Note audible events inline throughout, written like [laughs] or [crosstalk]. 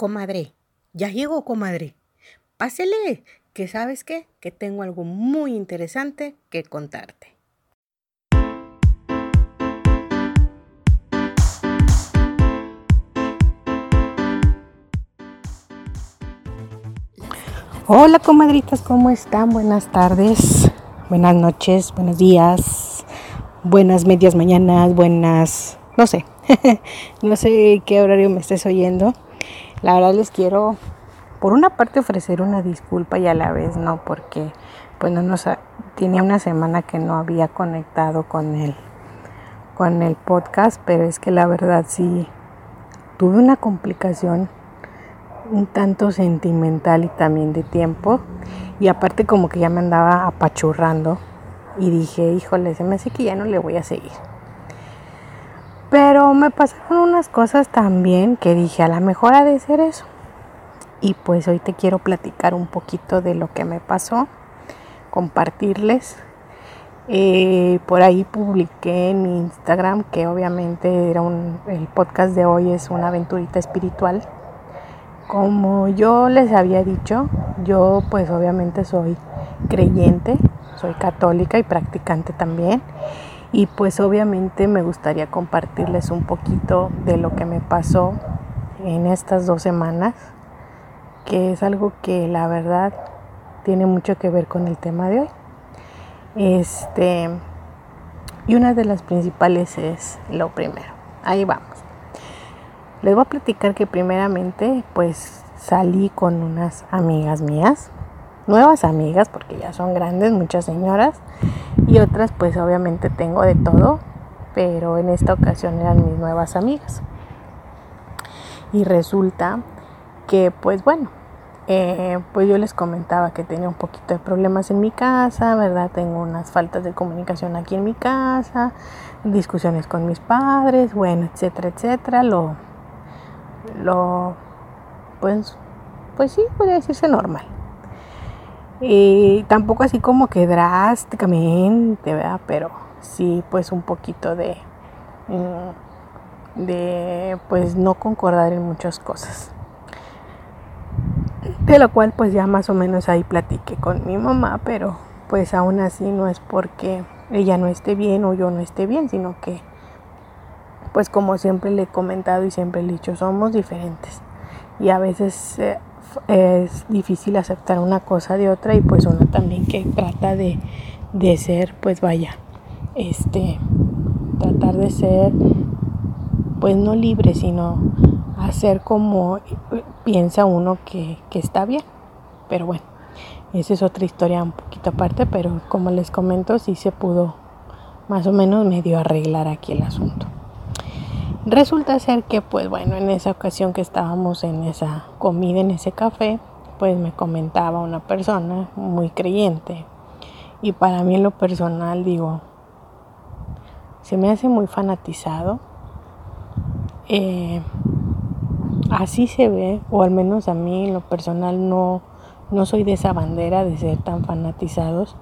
Comadre, ya llegó, comadre. Pásele, que sabes qué, que tengo algo muy interesante que contarte. Hola comadritas, ¿cómo están? Buenas tardes, buenas noches, buenos días, buenas medias mañanas, buenas, no sé, [laughs] no sé qué horario me estés oyendo. La verdad les quiero, por una parte, ofrecer una disculpa y a la vez no, porque pues no nos tenía una semana que no había conectado con el con el podcast, pero es que la verdad sí tuve una complicación un tanto sentimental y también de tiempo y aparte como que ya me andaba apachurrando y dije, híjole, se me hace que ya no le voy a seguir. Pero me pasaron unas cosas también que dije, a la mejor ha de ser eso. Y pues hoy te quiero platicar un poquito de lo que me pasó, compartirles. Eh, por ahí publiqué en mi Instagram que obviamente era un, el podcast de hoy es una aventurita espiritual. Como yo les había dicho, yo pues obviamente soy creyente, soy católica y practicante también. Y pues obviamente me gustaría compartirles un poquito de lo que me pasó en estas dos semanas, que es algo que la verdad tiene mucho que ver con el tema de hoy. Este, y una de las principales es lo primero. Ahí vamos. Les voy a platicar que primeramente pues salí con unas amigas mías nuevas amigas, porque ya son grandes, muchas señoras, y otras pues obviamente tengo de todo, pero en esta ocasión eran mis nuevas amigas. Y resulta que pues bueno, eh, pues yo les comentaba que tenía un poquito de problemas en mi casa, ¿verdad? Tengo unas faltas de comunicación aquí en mi casa, discusiones con mis padres, bueno, etcétera, etcétera. Lo, lo, pues, pues sí, podría decirse normal. Y tampoco así como que drásticamente, ¿verdad? Pero sí, pues un poquito de, mm, de, pues no concordar en muchas cosas. De lo cual pues ya más o menos ahí platiqué con mi mamá, pero pues aún así no es porque ella no esté bien o yo no esté bien, sino que pues como siempre le he comentado y siempre he dicho, somos diferentes. Y a veces eh, es difícil aceptar una cosa de otra y pues uno también que trata de, de ser, pues vaya, este, tratar de ser, pues no libre, sino hacer como piensa uno que, que está bien. Pero bueno, esa es otra historia un poquito aparte, pero como les comento, sí se pudo más o menos medio arreglar aquí el asunto. Resulta ser que, pues bueno, en esa ocasión que estábamos en esa comida, en ese café, pues me comentaba una persona muy creyente. Y para mí en lo personal digo, se me hace muy fanatizado. Eh, así se ve, o al menos a mí en lo personal no, no soy de esa bandera de ser tan fanatizados.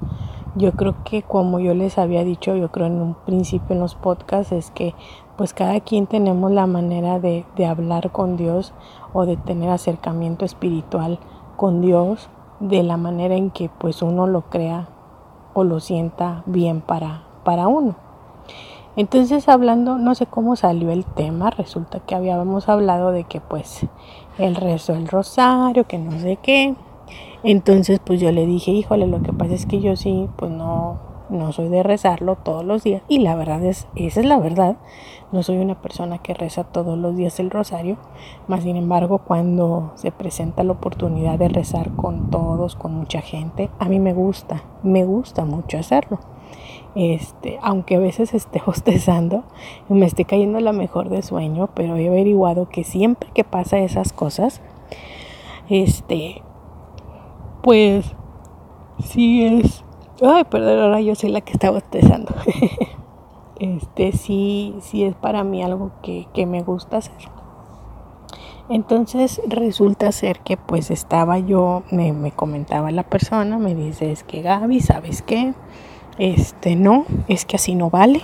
Yo creo que como yo les había dicho, yo creo en un principio en los podcasts, es que pues cada quien tenemos la manera de, de hablar con Dios o de tener acercamiento espiritual con Dios de la manera en que pues uno lo crea o lo sienta bien para, para uno. Entonces hablando, no sé cómo salió el tema, resulta que habíamos hablado de que pues el rezo del rosario, que no sé qué, entonces pues yo le dije, híjole, lo que pasa es que yo sí, pues no, no soy de rezarlo todos los días. Y la verdad es, esa es la verdad. No soy una persona que reza todos los días el rosario. Más sin embargo, cuando se presenta la oportunidad de rezar con todos, con mucha gente, a mí me gusta, me gusta mucho hacerlo. Este, aunque a veces esté [laughs] bostezando me esté cayendo la mejor de sueño, pero he averiguado que siempre que pasa esas cosas, este, pues sí es. Ay, perdón, ahora yo soy la que está bostezando. [laughs] este sí, sí es para mí algo que, que me gusta hacer. Entonces resulta ser que pues estaba yo, me, me, comentaba la persona, me dice, es que Gaby, ¿sabes qué? Este no, es que así no vale,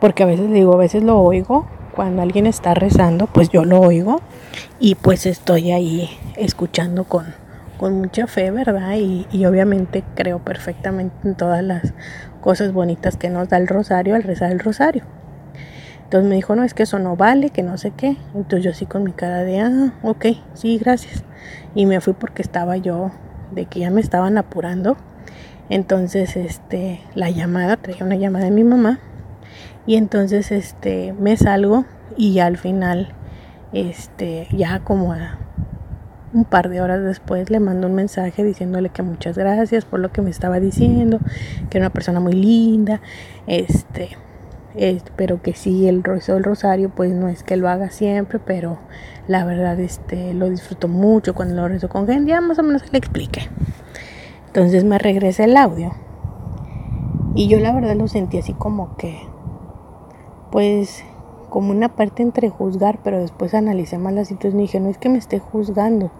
porque a veces digo, a veces lo oigo cuando alguien está rezando, pues yo lo oigo y pues estoy ahí escuchando con, con mucha fe, ¿verdad? Y, y, obviamente creo perfectamente en todas las cosas bonitas que nos da el rosario al rezar el rosario. Entonces me dijo, no, es que eso no vale, que no sé qué. Entonces yo así con mi cara de, ah, ok, sí, gracias. Y me fui porque estaba yo, de que ya me estaban apurando. Entonces, este, la llamada, traía una llamada de mi mamá. Y entonces, este, me salgo y ya al final, este, ya como un par de horas después le mando un mensaje diciéndole que muchas gracias por lo que me estaba diciendo, que era una persona muy linda, este, pero que sí, el rezo del rosario, pues no es que lo haga siempre, pero la verdad este, lo disfruto mucho cuando lo rezo con gente, ya más o menos le expliqué. Entonces me regresa el audio y yo la verdad lo sentí así como que, pues como una parte entre juzgar, pero después analicé más la situación y dije, no es que me esté juzgando,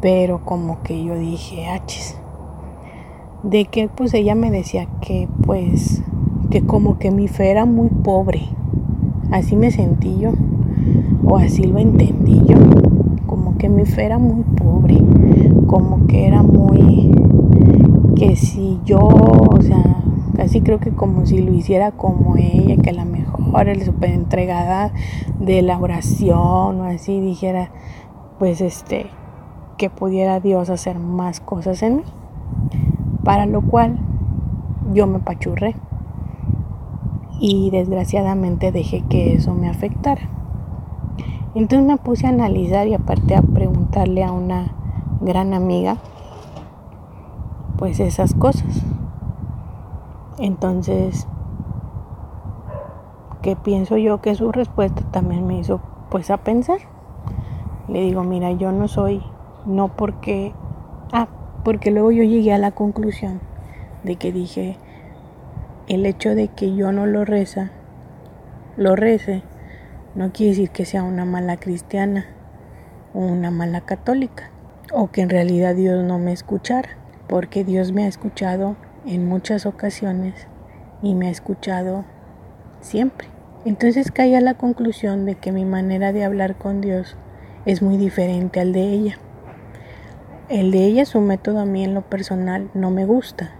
pero como que yo dije, achis, de que pues ella me decía que pues que como que mi fe era muy pobre. Así me sentí yo, o así lo entendí yo, como que mi fe era muy pobre, como que era muy, que si yo, o sea, casi creo que como si lo hiciera como ella, que a la mejor el super entregada de la oración o así dijera, pues este, que pudiera Dios hacer más cosas en mí. Para lo cual yo me pachurré y desgraciadamente dejé que eso me afectara. Entonces me puse a analizar y aparte a preguntarle a una gran amiga pues esas cosas. Entonces, ¿qué pienso yo que su respuesta también me hizo pues a pensar? Le digo, mira, yo no soy, no porque, ah, porque luego yo llegué a la conclusión de que dije, el hecho de que yo no lo reza, lo rece, no quiere decir que sea una mala cristiana o una mala católica, o que en realidad Dios no me escuchara, porque Dios me ha escuchado en muchas ocasiones y me ha escuchado siempre. Entonces caí a la conclusión de que mi manera de hablar con Dios es muy diferente al de ella. El de ella, su método a mí en lo personal no me gusta,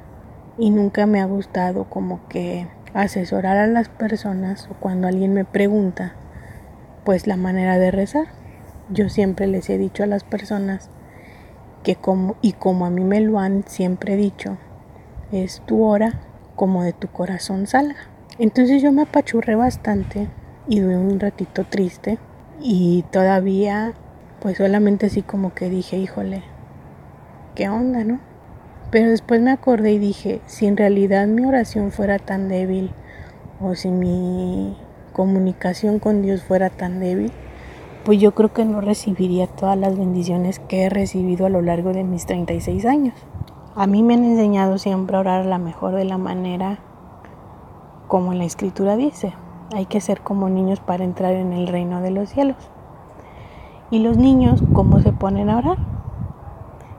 y nunca me ha gustado como que asesorar a las personas o cuando alguien me pregunta pues la manera de rezar. Yo siempre les he dicho a las personas que como y como a mí me lo han siempre dicho, es tu hora como de tu corazón salga. Entonces yo me apachurré bastante y tuve un ratito triste y todavía pues solamente así como que dije, híjole, ¿qué onda, no? Pero después me acordé y dije, si en realidad mi oración fuera tan débil o si mi comunicación con Dios fuera tan débil, pues yo creo que no recibiría todas las bendiciones que he recibido a lo largo de mis 36 años. A mí me han enseñado siempre a orar la mejor de la manera como la escritura dice. Hay que ser como niños para entrar en el reino de los cielos. Y los niños, ¿cómo se ponen a orar?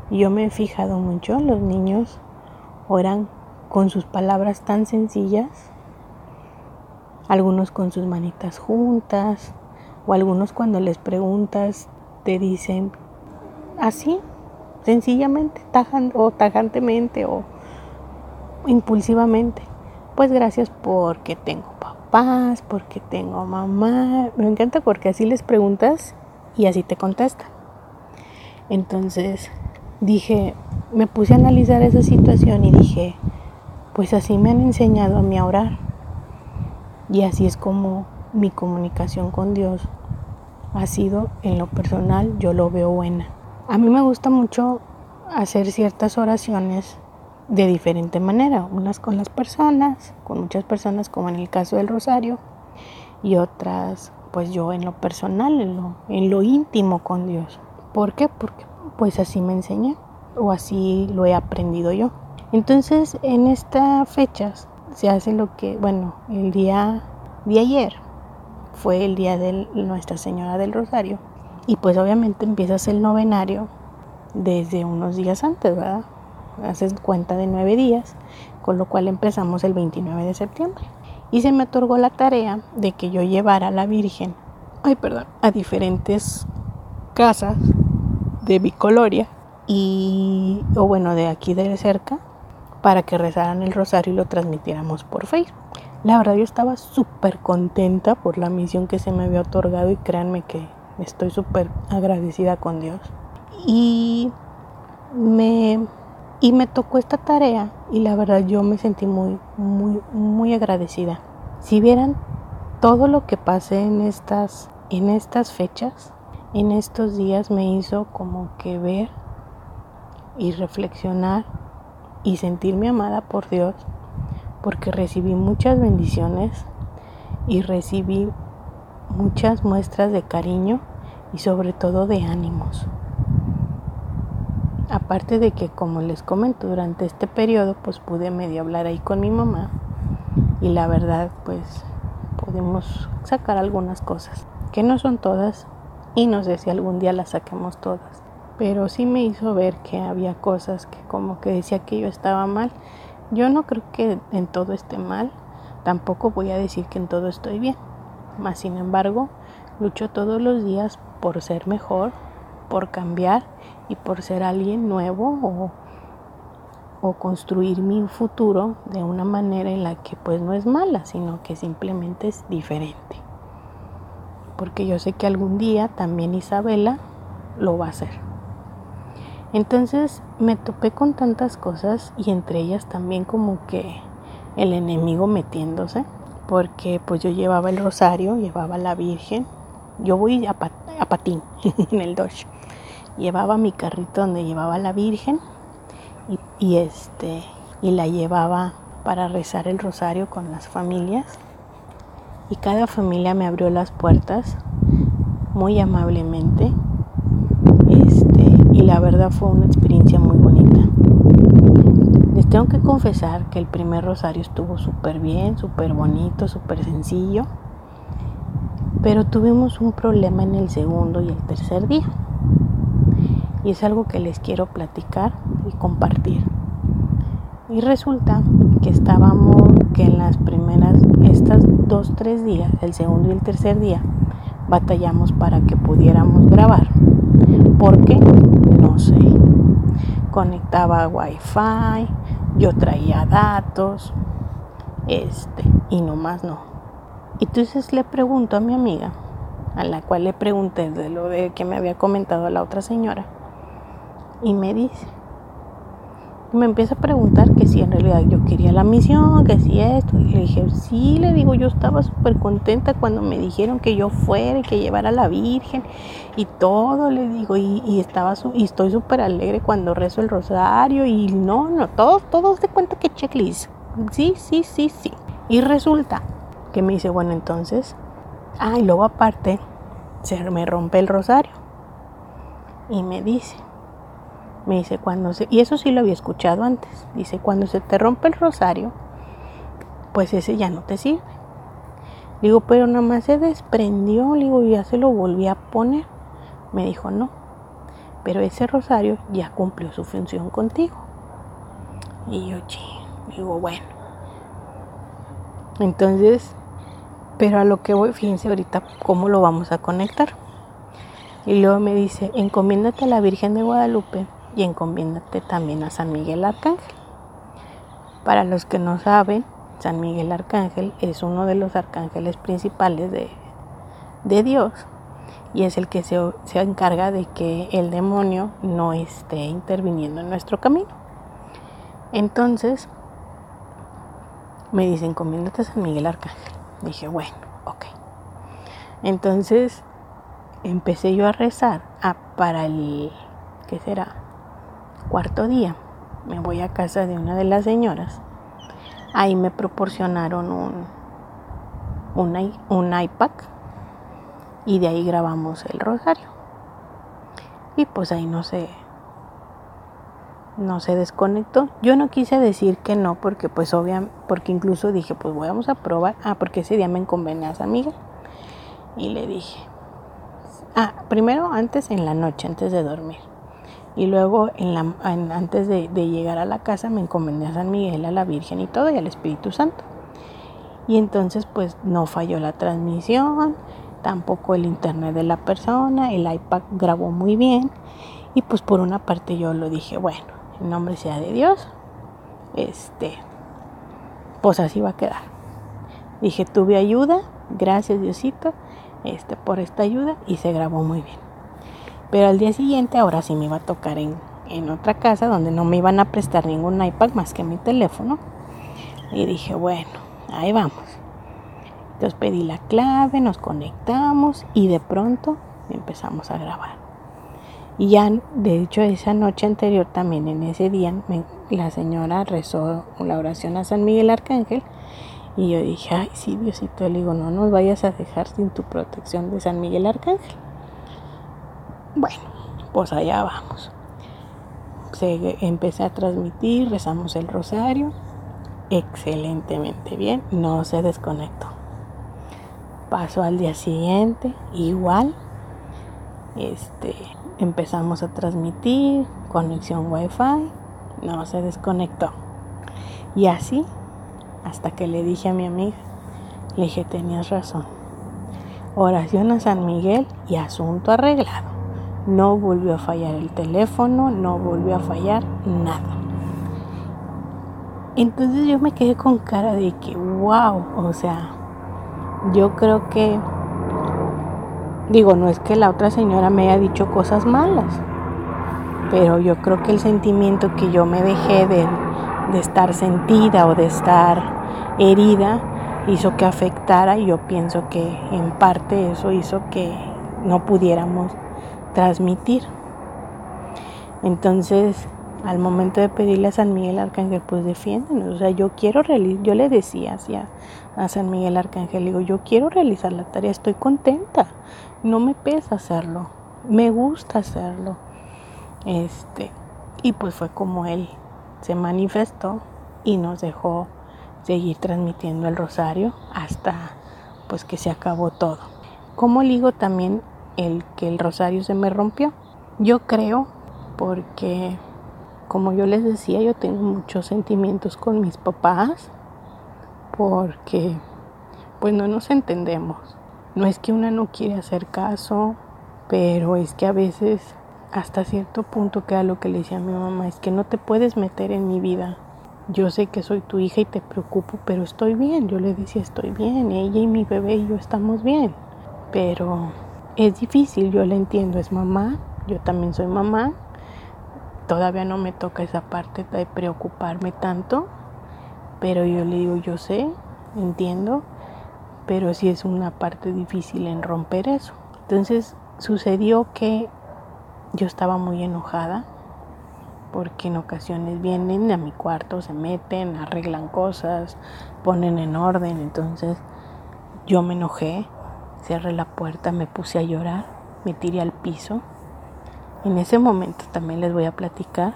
Yo me he fijado mucho, los niños oran con sus palabras tan sencillas, algunos con sus manitas juntas, o algunos cuando les preguntas te dicen así, sencillamente, o tajantemente o impulsivamente. Pues gracias porque tengo papás, porque tengo mamá. Me encanta porque así les preguntas y así te contestan. Entonces, dije, me puse a analizar esa situación y dije, pues así me han enseñado a mí a orar. Y así es como mi comunicación con Dios ha sido, en lo personal, yo lo veo buena. A mí me gusta mucho hacer ciertas oraciones de diferente manera, unas con las personas, con muchas personas, como en el caso del rosario, y otras, pues yo en lo personal, en lo, en lo íntimo con Dios. ¿Por qué? Porque pues así me enseñé o así lo he aprendido yo. Entonces en estas fechas se hace lo que, bueno, el día de ayer fue el día de Nuestra Señora del Rosario y pues obviamente empiezas el novenario desde unos días antes, ¿verdad? Haces cuenta de nueve días, con lo cual empezamos el 29 de septiembre. Y se me otorgó la tarea de que yo llevara a la Virgen ay, perdón, a diferentes casas de Bicoloria y, o bueno, de aquí de cerca, para que rezaran el rosario y lo transmitiéramos por Facebook. La verdad yo estaba súper contenta por la misión que se me había otorgado y créanme que estoy súper agradecida con Dios. Y me, y me tocó esta tarea y la verdad yo me sentí muy, muy, muy agradecida. Si vieran todo lo que pasé en estas, en estas fechas, en estos días me hizo como que ver y reflexionar y sentirme amada por Dios porque recibí muchas bendiciones y recibí muchas muestras de cariño y sobre todo de ánimos. Aparte de que, como les comento, durante este periodo pues pude medio hablar ahí con mi mamá y la verdad pues podemos sacar algunas cosas, que no son todas y no sé si algún día las saquemos todas, pero sí me hizo ver que había cosas que como que decía que yo estaba mal yo no creo que en todo esté mal, tampoco voy a decir que en todo estoy bien. Mas, sin embargo, lucho todos los días por ser mejor, por cambiar y por ser alguien nuevo o, construir mi futuro de una manera en la que pues no es mala, sino que simplemente es diferente. Porque yo sé que algún día también Isabela lo va a hacer. Entonces me topé con tantas cosas y entre ellas también como que el enemigo metiéndose, porque pues yo llevaba el rosario, llevaba la Virgen, yo voy a, patín [laughs] en el Dodge, llevaba mi carrito donde llevaba la Virgen y, este y la llevaba para rezar el rosario con las familias. Y cada familia me abrió las puertas muy amablemente. Y la verdad fue una experiencia muy bonita. Les tengo que confesar que el primer rosario estuvo súper bien, súper bonito, súper sencillo, pero tuvimos un problema en el segundo y el tercer día. Y es algo que les quiero platicar y compartir. Y resulta que estábamos, que en las primeras, estas dos, tres días, el segundo y el tercer día, batallamos para que pudiéramos grabar. ¿Por qué? No sé. Conectaba wifi, yo traía datos, este, y nomás no. Entonces le pregunto a mi amiga, a la cual le pregunté de lo de que me había comentado la otra señora, y me dice, me empieza a preguntar que si en realidad yo quería la misión, que si esto. Y le dije, sí, le digo, yo estaba súper contenta cuando me dijeron que yo fuera y que llevara a la Virgen y todo, le digo, y, estaba y estoy súper alegre cuando rezo el rosario y no, no, todo, todo se cuenta que checklist. Sí, sí, sí, sí. Y resulta que me dice, bueno, entonces, ah, y luego aparte, se me rompe el rosario. Y me dice, me dice, cuando se, y eso sí lo había escuchado antes, dice, cuando se te rompe el rosario, pues ese ya no te sirve. Digo, pero nada más se desprendió, digo, ya se lo volví a poner. Me dijo, no, pero ese rosario ya cumplió su función contigo. Y yo, digo, bueno. Entonces, pero a lo que voy, fíjense ahorita cómo lo vamos a conectar. Y luego me dice, encomiéndate a la Virgen de Guadalupe y encomiéndate también a San Miguel Arcángel. Para los que no saben, San Miguel Arcángel es uno de los arcángeles principales de, de Dios y es el que se, se, encarga de que el demonio no esté interviniendo en nuestro camino. Entonces, me dicen, encomiéndate a San Miguel Arcángel. Dije, bueno, ok. Entonces, empecé yo a rezar ah, para el, ¿qué será? cuarto día me voy a casa de una de las señoras. Ahí me proporcionaron un, un, iPad y de ahí grabamos el rosario. Y pues ahí no se, no se desconectó. Yo no quise decir que no porque pues obviamente, porque incluso dije pues vamos a probar. Ah, porque ese día me enconvené a amiga y le dije, ah, primero antes en la noche, antes de dormir. Y luego, en la, antes de, llegar a la casa, me encomendé a San Miguel, a la Virgen y todo, y al Espíritu Santo. Y entonces, pues no falló la transmisión, tampoco el internet de la persona, el iPad grabó muy bien y pues por una parte yo lo dije, bueno, nombre sea de Dios, este, pues así va a quedar. Dije, tuve ayuda, gracias Diosito, este, por esta ayuda y se grabó muy bien. Pero al día siguiente ahora sí me iba a tocar en, en otra casa donde no me iban a prestar ningún iPad más que mi teléfono. Y dije, bueno, ahí vamos. Entonces pedí la clave, nos conectamos y de pronto empezamos a grabar. Y ya, de hecho, esa noche anterior también, en ese día, la señora rezó la oración a San Miguel Arcángel. Y yo dije, ay, sí, Diosito, le digo, no nos vayas a dejar sin tu protección de San Miguel Arcángel. Bueno, pues allá vamos. Se, empecé a transmitir, rezamos el rosario, excelentemente bien, no se desconectó. Pasó al día siguiente, igual, este, empezamos a transmitir, conexión wifi, no se desconectó. Y así, hasta que le dije a mi amiga, le dije, tenías razón. Oración a San Miguel y asunto arreglado. No volvió a fallar el teléfono, no volvió a fallar nada. Entonces yo me quedé con cara de que, wow, o sea, yo creo que Digo, no es que la otra señora me haya dicho cosas malas, pero yo creo que el sentimiento que yo me dejé de, estar sentida o de estar herida hizo que afectara y yo pienso que en parte eso hizo que no pudiéramos transmitir. Entonces, al momento de pedirle a San Miguel Arcángel, pues defiéndanos. O sea, yo quiero realizar, yo le decía hacia a San Miguel Arcángel, digo, yo quiero realizar la tarea, estoy contenta, no me pesa hacerlo, me gusta hacerlo. Este, y pues fue como él se manifestó y nos dejó seguir transmitiendo el rosario hasta pues que se acabó todo. Como digo también el que el rosario se me rompió? Yo creo porque como yo les decía, yo tengo muchos sentimientos con mis papás porque pues no nos entendemos. No es que una no quiere hacer caso, pero es que a veces hasta cierto punto queda lo que le decía a mi mamá, es que no te puedes meter en mi vida. Yo sé que soy tu hija y te preocupo, pero estoy bien. Yo le decía, estoy bien, ella y mi bebé y yo estamos bien. Pero es difícil, yo le entiendo, es mamá, yo también soy mamá. Todavía no me toca esa parte de preocuparme tanto, pero yo le digo, yo sé, entiendo, pero sí es una parte difícil en romper eso. Entonces sucedió que yo estaba muy enojada porque en ocasiones vienen a mi cuarto, se meten, arreglan cosas, ponen en orden, entonces yo me enojé, cerré la puerta, me puse a llorar, me tiré al piso. En ese momento también les voy a platicar,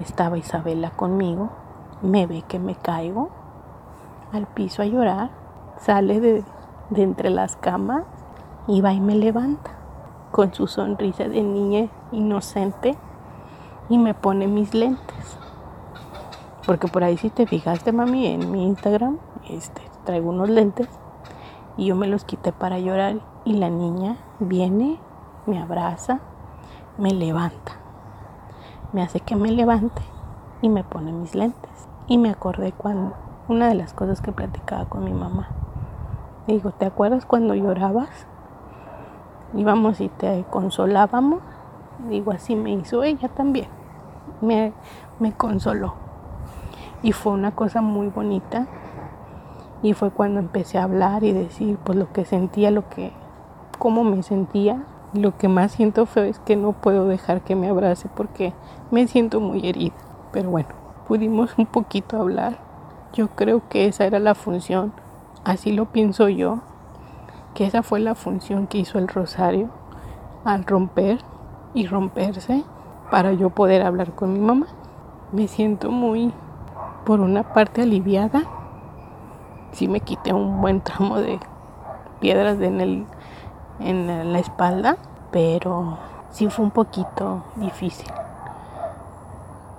estaba Isabela conmigo, me ve que me caigo al piso a llorar sale de, entre las camas y va y me levanta con su sonrisa de niña inocente y me pone mis lentes. Porque por ahí si te fijaste, mami, en mi Instagram, este, traigo unos lentes y yo me los quité para llorar y la niña viene, me abraza, me levanta. Me hace que me levante y me pone mis lentes. Y me acordé cuando una de las cosas que platicaba con mi mamá Digo, ¿te acuerdas cuando llorabas? Íbamos y te consolábamos. Digo, así me hizo ella también. Me, me consoló. Y fue una cosa muy bonita. Y fue cuando empecé a hablar y decir pues lo que sentía, lo que, cómo me sentía. Lo que más siento feo es que no puedo dejar que me abrace porque me siento muy herida. Pero bueno, pudimos un poquito hablar. Yo creo que esa era la función Así lo pienso yo, que esa fue la función que hizo el rosario al romper y romperse para yo poder hablar con mi mamá. Me siento muy, por una parte, aliviada. Sí me quité un buen tramo de piedras en, el, en la espalda, pero sí fue un poquito difícil,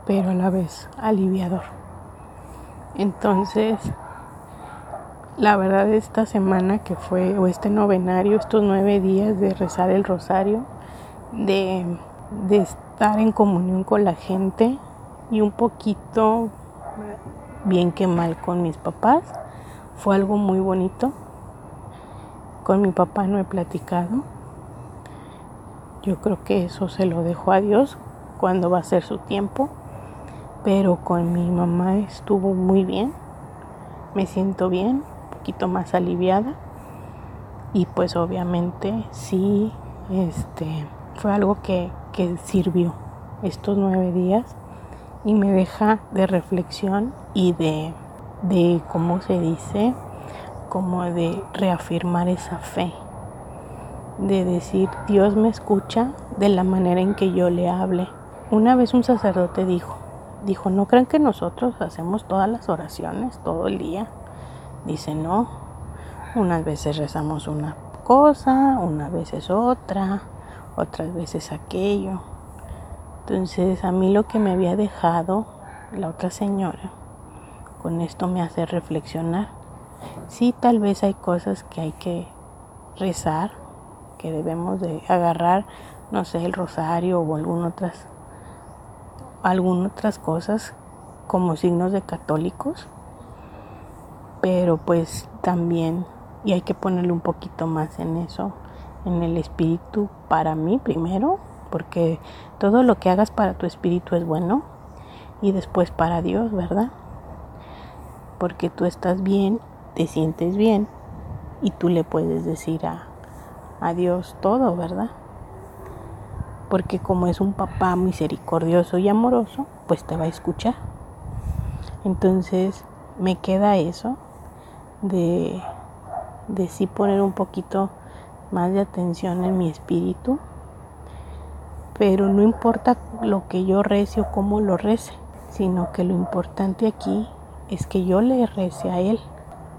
pero a la vez aliviador. Entonces, La verdad esta semana que fue, o este novenario, estos nueve días de rezar el rosario, de, de estar en comunión con la gente y un poquito bien que mal con mis papás, fue algo muy bonito. Con mi papá no he platicado. Yo creo que eso se lo dejo a Dios cuando va a ser su tiempo. Pero con mi mamá estuvo muy bien. Me siento bien, un poquito más aliviada. Y pues obviamente sí, este, fue algo que, que sirvió estos nueve días y me deja de reflexión y de, de ¿cómo se dice? Como de reafirmar esa fe, de decir, Dios me escucha de la manera en que yo le hable. Una vez un sacerdote dijo, dijo, no crean que nosotros hacemos todas las oraciones todo el día. Dice, no, unas veces rezamos una cosa, unas veces otra, otras veces aquello. Entonces a mí lo que me había dejado la otra señora, con esto me hace reflexionar. Sí, tal vez hay cosas que hay que rezar, que debemos de agarrar, no sé, el rosario o algunas otras, algunas otras cosas como signos de católicos, pero pues también, y hay que ponerle un poquito más en eso, en el espíritu para mí primero, porque todo lo que hagas para tu espíritu es bueno y después para Dios, ¿verdad? Porque tú estás bien, te sientes bien y tú le puedes decir a, a Dios todo, ¿verdad? Porque como es un papá misericordioso y amoroso, pues te va a escuchar. Entonces me queda eso de, de sí poner un poquito más de atención en mi espíritu, pero no importa lo que yo rece o cómo lo rece, sino que lo importante aquí es que yo le rece a Él,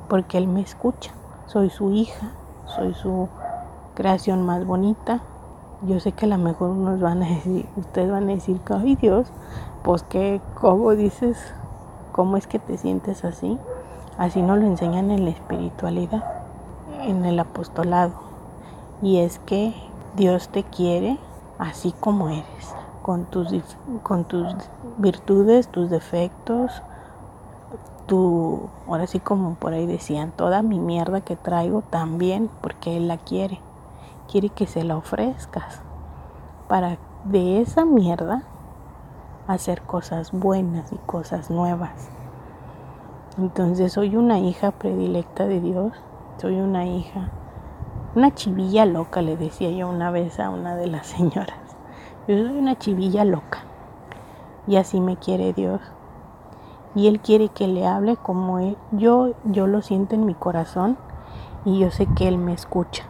porque Él me escucha. Soy su hija, soy su creación más bonita. Yo sé que a lo mejor unos van a decir, ustedes van a decir, ay Dios, pues que, ¿cómo dices? ¿Cómo es que te sientes así? Así nos lo enseñan en la espiritualidad, en el apostolado y es que Dios te quiere así como eres, con tus, con tus virtudes, tus defectos, tu, ahora sí como por ahí decían, toda mi mierda que traigo también, porque Él la quiere, quiere que se la ofrezcas para de esa mierda hacer cosas buenas y cosas nuevas. Entonces soy una hija predilecta de Dios, soy una hija una chivilla loca, le decía yo una vez a una de las [laughs] señoras. Yo soy una chivilla loca. Y así me quiere Dios. Y Él quiere que le hable como él. Yo, yo lo siento en mi corazón y yo sé que Él me escucha.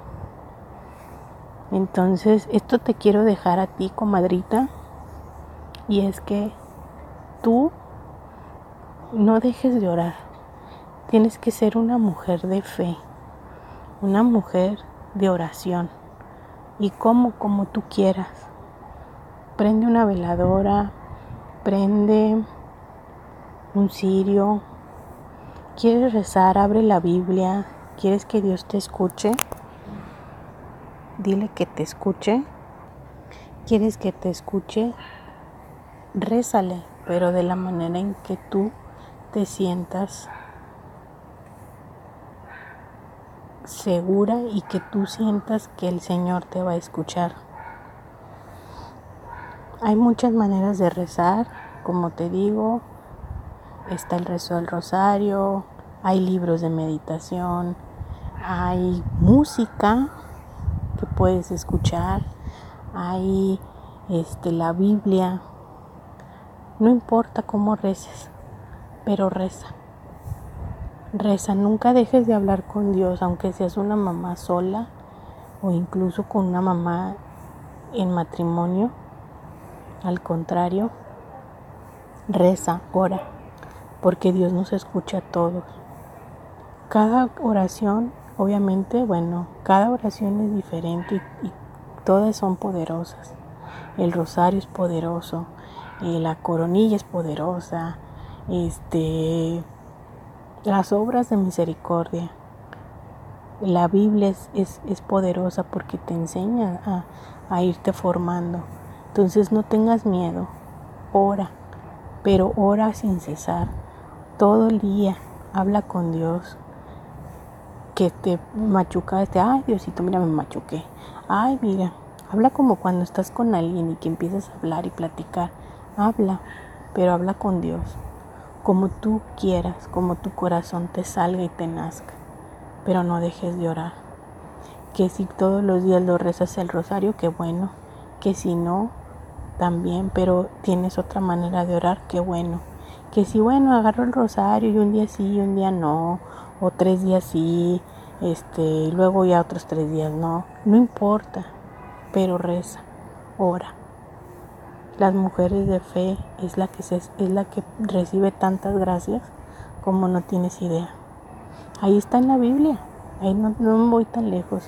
Entonces, esto te quiero dejar a ti, comadrita. Y es que tú no dejes de orar. Tienes que ser una mujer de fe. Una mujer de oración y como como tú quieras. Prende una veladora, prende un cirio. ¿Quieres rezar? Abre la Biblia. ¿Quieres que Dios te escuche? Dile que te escuche. ¿Quieres que te escuche? Rézale, pero de la manera en que tú te sientas segura y que tú sientas que el Señor te va a escuchar. Hay muchas maneras de rezar, como te digo, está el rezo del rosario, hay libros de meditación, hay música que puedes escuchar, hay este la Biblia. No importa cómo reces, pero reza. Reza, nunca dejes de hablar con Dios, aunque seas una mamá sola o incluso con una mamá en matrimonio. Al contrario, reza, ora, porque Dios nos escucha a todos. Cada oración, obviamente, bueno, cada oración es diferente y, todas son poderosas. El rosario es poderoso, eh, la coronilla es poderosa, este las obras de misericordia. La Biblia es, es, poderosa porque te enseña a, a irte formando. Entonces no tengas miedo, ora, pero ora sin cesar, todo el día, habla con Dios, que te machucaste, ay Diosito, mira, me machuqué, ay mira, habla como cuando estás con alguien y que empiezas a hablar y platicar, habla, pero habla con Dios, como tú quieras, como tu corazón te salga y te nazca, pero no dejes de orar. Que si todos los días lo rezas el rosario, qué bueno, que si no, también, pero tienes otra manera de orar, qué bueno. Que si bueno, agarro el rosario y un día sí y un día no, o tres días sí, este, y luego ya otros tres días no, no importa, pero reza, ora. Las mujeres de fe es la que se, es la que recibe tantas gracias como no tienes idea. Ahí está en la Biblia, ahí no, no voy tan lejos.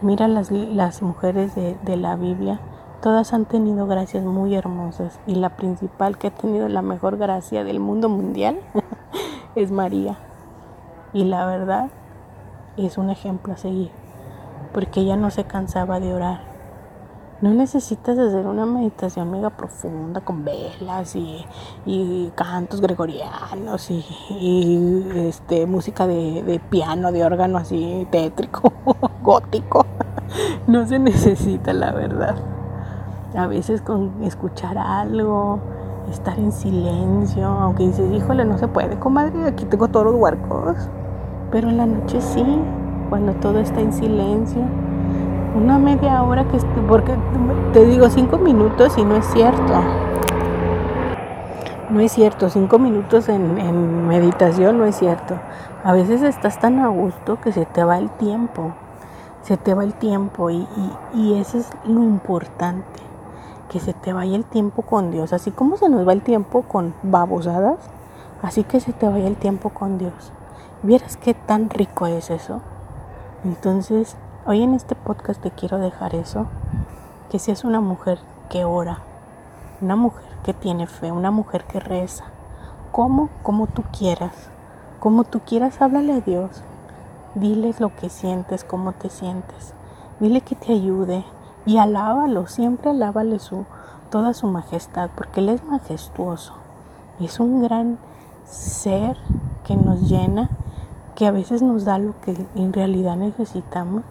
Mira las, las mujeres de, de la Biblia, todas han tenido gracias muy hermosas y la principal que ha tenido la mejor gracia del mundo mundial [laughs] es María. Y la verdad es un ejemplo a seguir, porque ella no se cansaba de orar. No necesitas hacer una meditación mega profunda con velas y, cantos gregorianos y, este, música de, de, piano, de órgano así tétrico, [laughs] gótico. [laughs] No se necesita, la verdad. A veces con escuchar algo, estar en silencio, aunque dices, híjole, no se puede, comadre, aquí tengo todos los huercos. Pero en la noche sí, cuando todo está en silencio. Una media hora que porque te digo cinco minutos y no es cierto. No es cierto, cinco minutos en, meditación no es cierto. A veces estás tan a gusto que se te va el tiempo. Se te va el tiempo y, eso es lo importante. Que se te vaya el tiempo con Dios. Así como se nos va el tiempo con babosadas, así que se te vaya el tiempo con Dios. ¿Vieras qué tan rico es eso? Entonces, hoy en este podcast te quiero dejar eso, que seas una mujer que ora, una mujer que tiene fe, una mujer que reza. ¿Cómo? Como tú quieras. Como tú quieras, háblale a Dios. Diles lo que sientes, cómo te sientes. Dile que te ayude y alábalo, siempre alábale su, toda su majestad, porque Él es majestuoso. Es un gran ser que nos llena que a veces nos da lo que en realidad necesitamos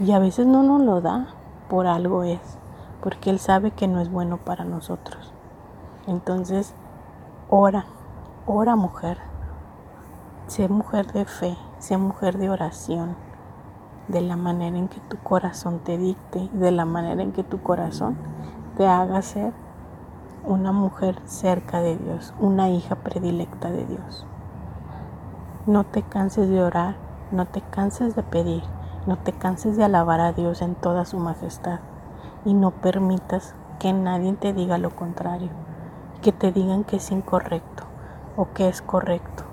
y a veces no nos lo da, por algo es, porque Él sabe que no es bueno para nosotros. Entonces, ora, ora mujer, sé mujer de fe, sé mujer de oración, de la manera en que tu corazón te dicte, de la manera en que tu corazón te haga ser una mujer cerca de Dios, una hija predilecta de Dios. No te canses de orar, no te canses de pedir, no te canses de alabar a Dios en toda su majestad y no permitas que nadie te diga lo contrario, que te digan que es incorrecto o que es correcto.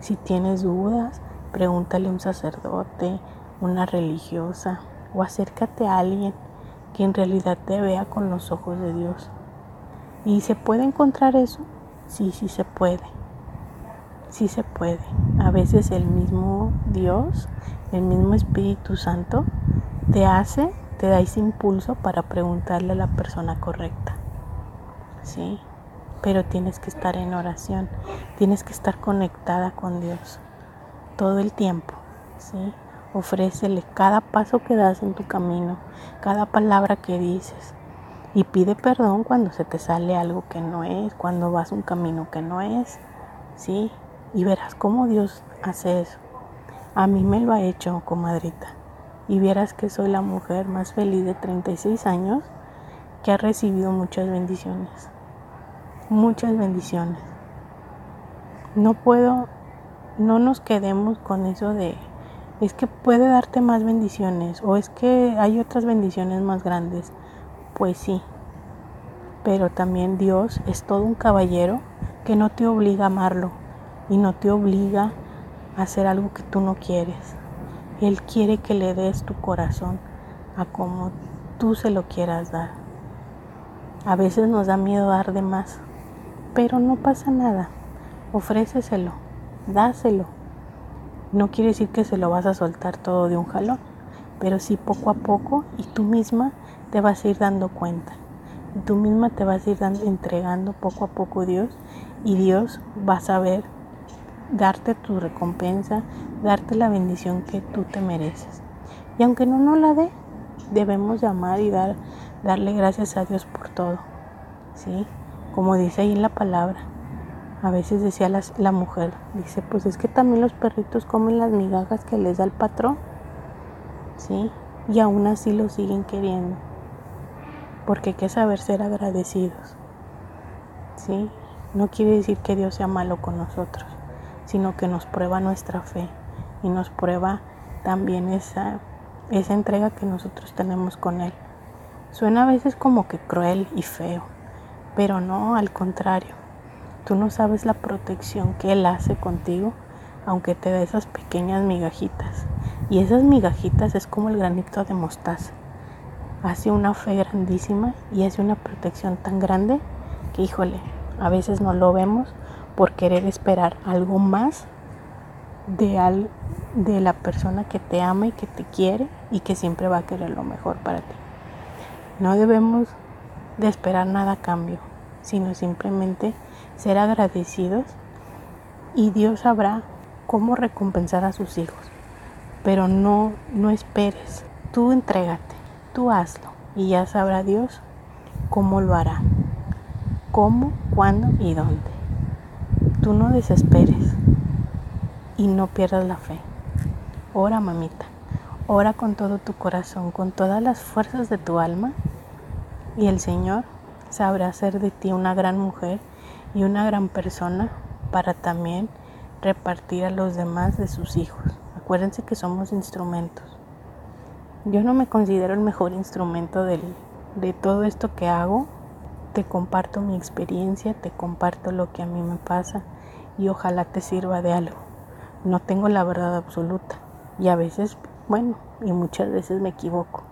Si tienes dudas, pregúntale a un sacerdote, una religiosa o acércate a alguien que en realidad te vea con los ojos de Dios. ¿Y se puede encontrar eso? Sí, sí se puede sí se puede. A veces el mismo Dios, el mismo Espíritu Santo, te hace, te da ese impulso para preguntarle a la persona correcta. ¿Sí? Pero tienes que estar en oración, tienes que estar conectada con Dios todo el tiempo. ¿Sí? Ofrécele cada paso que das en tu camino, cada palabra que dices. Y pide perdón cuando se te sale algo que no es, cuando vas un camino que no es. ¿Sí? y verás cómo Dios hace eso. A mí me lo ha hecho, comadrita. Y vieras que soy la mujer más feliz de 36 años que ha recibido muchas bendiciones. Muchas bendiciones. No puedo, no nos quedemos con eso de, es que puede darte más bendiciones o es que hay otras bendiciones más grandes. Pues sí, pero también Dios es todo un caballero que no te obliga a amarlo y no te obliga a hacer algo que tú no quieres. Él quiere que le des tu corazón a como tú se lo quieras dar. A veces nos da miedo dar de más, pero no pasa nada. Ofréceselo, dáselo No quiere decir que se lo vas a soltar todo de un jalón, pero sí poco a poco y tú misma te vas a ir dando cuenta. tú misma te vas a ir dando, entregando poco a poco a Dios y Dios va a saber darte tu recompensa, darte la bendición que tú te mereces. Y aunque no nos la dé, debemos llamar y dar, darle gracias a Dios por todo. ¿Sí? Como dice ahí en la palabra. A veces decía la mujer, dice, pues es que también los perritos comen las migajas que les da el patrón. ¿Sí? Y aún así lo siguen queriendo. Porque hay que saber ser agradecidos. ¿Sí? No quiere decir que Dios sea malo con nosotros, sino que nos prueba nuestra fe y nos prueba también esa, esa entrega que nosotros tenemos con Él. Suena a veces como que cruel y feo, pero no, al contrario. Tú no sabes la protección que Él hace contigo, aunque te dé esas pequeñas migajitas. Y esas migajitas es como el granito de mostaza. Hace una fe grandísima y hace una protección tan grande que, híjole, a veces no lo vemos por querer esperar algo más de, al, de la persona que te ama y que te quiere y que siempre va a querer lo mejor para ti. No debemos de esperar nada a cambio, sino simplemente ser agradecidos y Dios sabrá cómo recompensar a sus hijos. Pero no, no esperes, tú entrégate, tú hazlo y ya sabrá Dios cómo lo hará, cómo, cuándo y dónde. Tú no desesperes y no pierdas la fe. Ora, mamita, ora con todo tu corazón, con todas las fuerzas de tu alma y el Señor sabrá hacer de ti una gran mujer y una gran persona para también repartir a los demás de sus hijos. Acuérdense que somos instrumentos. Yo no me considero el mejor instrumento de todo esto que hago. Te comparto mi experiencia, te comparto lo que a mí me pasa y ojalá te sirva de algo. No tengo la verdad absoluta y a veces, bueno, y muchas veces me equivoco.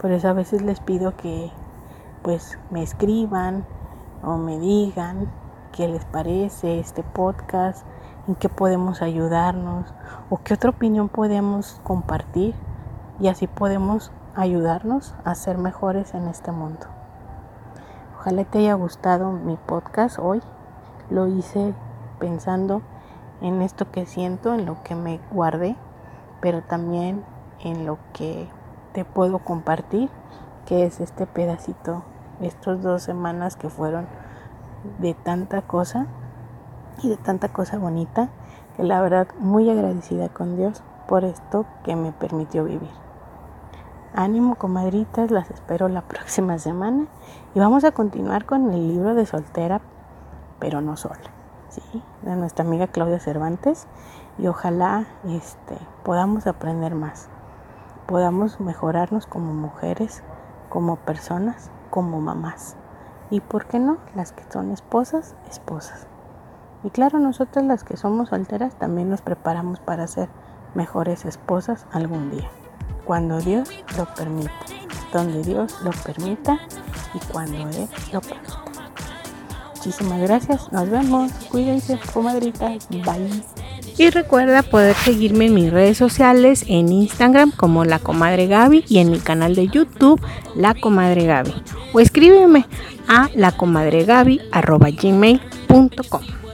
Por eso a veces les pido que pues me escriban o me digan qué les parece este podcast, en qué podemos ayudarnos o qué otra opinión podemos compartir y así podemos ayudarnos a ser mejores en este mundo. Ojalá te haya gustado mi podcast hoy. Lo hice pensando en esto que siento, en lo que me guardé, pero también en lo que te puedo compartir, que es este pedacito, estas dos semanas que fueron de tanta cosa y de tanta cosa bonita que la verdad muy agradecida con Dios por esto que me permitió vivir. Ánimo comadritas, las espero la próxima semana y vamos a continuar con el libro de soltera, pero no sola, ¿sí? de nuestra amiga Claudia Cervantes y ojalá este, podamos aprender más, podamos mejorarnos como mujeres, como personas, como mamás y por qué no, las que son esposas, esposas. Y claro, nosotras las que somos solteras también nos preparamos para ser mejores esposas algún día, cuando Dios lo permita, donde Dios lo permita y cuando Él lo permita. Muchísimas gracias, nos vemos, cuídense, comadritas, bye. Y recuerda poder seguirme en mis redes sociales, en Instagram como La Comadre Gaby y en mi canal de YouTube La Comadre Gaby. O escríbeme a lacomadregaby.gmail.com